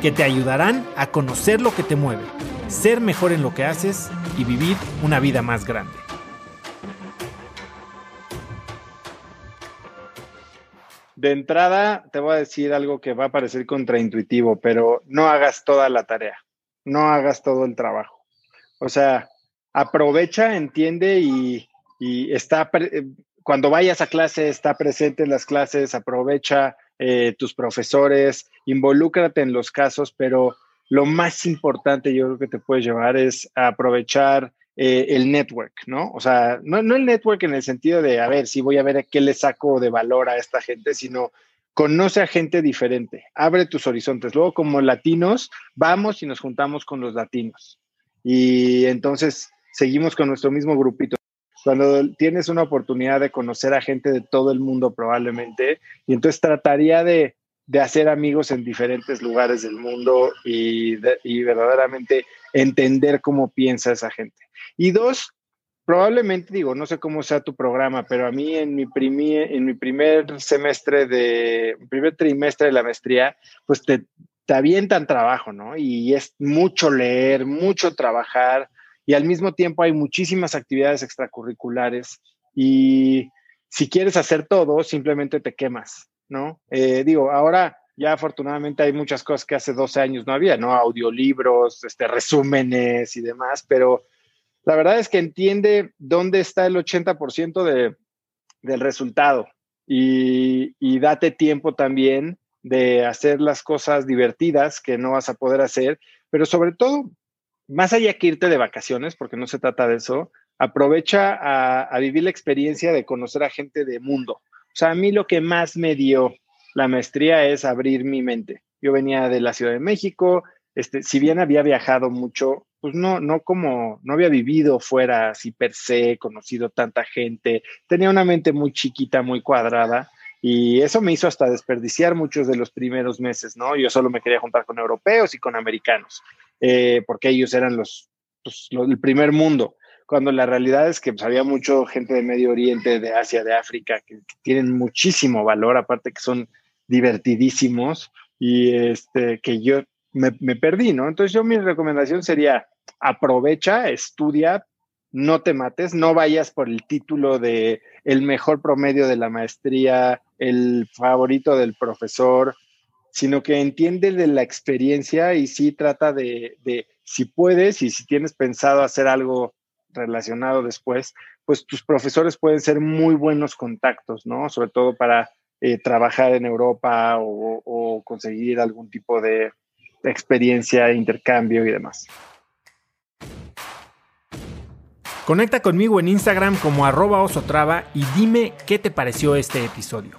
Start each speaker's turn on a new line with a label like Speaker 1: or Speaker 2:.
Speaker 1: que te ayudarán a conocer lo que te mueve, ser mejor en lo que haces y vivir una vida más grande.
Speaker 2: De entrada, te voy a decir algo que va a parecer contraintuitivo, pero no hagas toda la tarea, no hagas todo el trabajo. O sea, aprovecha, entiende y, está cuando vayas a clase, está presente en las clases, aprovecha eh, tus profesores, involúcrate en los casos, pero lo más importante yo creo que te puedes llevar es aprovechar eh, el network, ¿no? O sea, no, no, el network en el sentido de, a ver, si voy a ver qué le saco de valor a esta gente, sino conoce a gente diferente, abre tus horizontes. Luego, como latinos, vamos y nos juntamos con los latinos. Y entonces seguimos con nuestro mismo grupito cuando tienes una oportunidad de conocer a gente de todo el mundo probablemente, y entonces trataría de, hacer amigos en diferentes lugares del mundo y, verdaderamente entender cómo piensa esa gente. Y dos, probablemente digo, no sé cómo sea tu programa, pero a mí en mi, en mi primer semestre de, primer trimestre de la maestría, pues te, te avientan trabajo, ¿no? Y es mucho leer, mucho trabajar, y al mismo tiempo hay muchísimas actividades extracurriculares y si quieres hacer todo, simplemente te quemas, ¿no? Eh, digo, ahora ya afortunadamente hay muchas cosas que hace 12 años no había, ¿no? Audiolibros, este, resúmenes y demás, pero la verdad es que entiende dónde está el 80% de, del resultado y, y date tiempo también de hacer las cosas divertidas que no vas a poder hacer, pero sobre todo más allá que irte de vacaciones, porque no se trata de eso, aprovecha a, vivir la experiencia de conocer a gente de mundo. O sea, a mí lo que más me dio la maestría es abrir mi mente. Yo venía de la Ciudad de México, este, si bien había viajado mucho, pues no, no como, no había vivido fuera así per se, conocido tanta gente, tenía una mente muy chiquita, muy cuadrada, y eso me hizo hasta desperdiciar muchos de los primeros meses, ¿no? Yo solo me quería juntar con europeos y con americanos. Eh, porque ellos eran los, pues, el primer mundo, cuando la realidad es que pues, había mucha gente de Medio Oriente, de Asia, de África, que, tienen muchísimo valor, aparte que son divertidísimos y este, que yo me, me perdí, ¿no? Entonces yo mi recomendación sería, aprovecha, estudia, no te mates, no vayas por el título de el mejor promedio de la maestría, el favorito del profesor, sino que entiende de la experiencia y sí trata de, si puedes y si tienes pensado hacer algo relacionado después, pues tus profesores pueden ser muy buenos contactos, ¿no? Sobre todo para eh, trabajar en Europa o, conseguir algún tipo de experiencia, intercambio y demás.
Speaker 1: Conecta conmigo en Instagram como arroba osotrava y dime qué te pareció este episodio.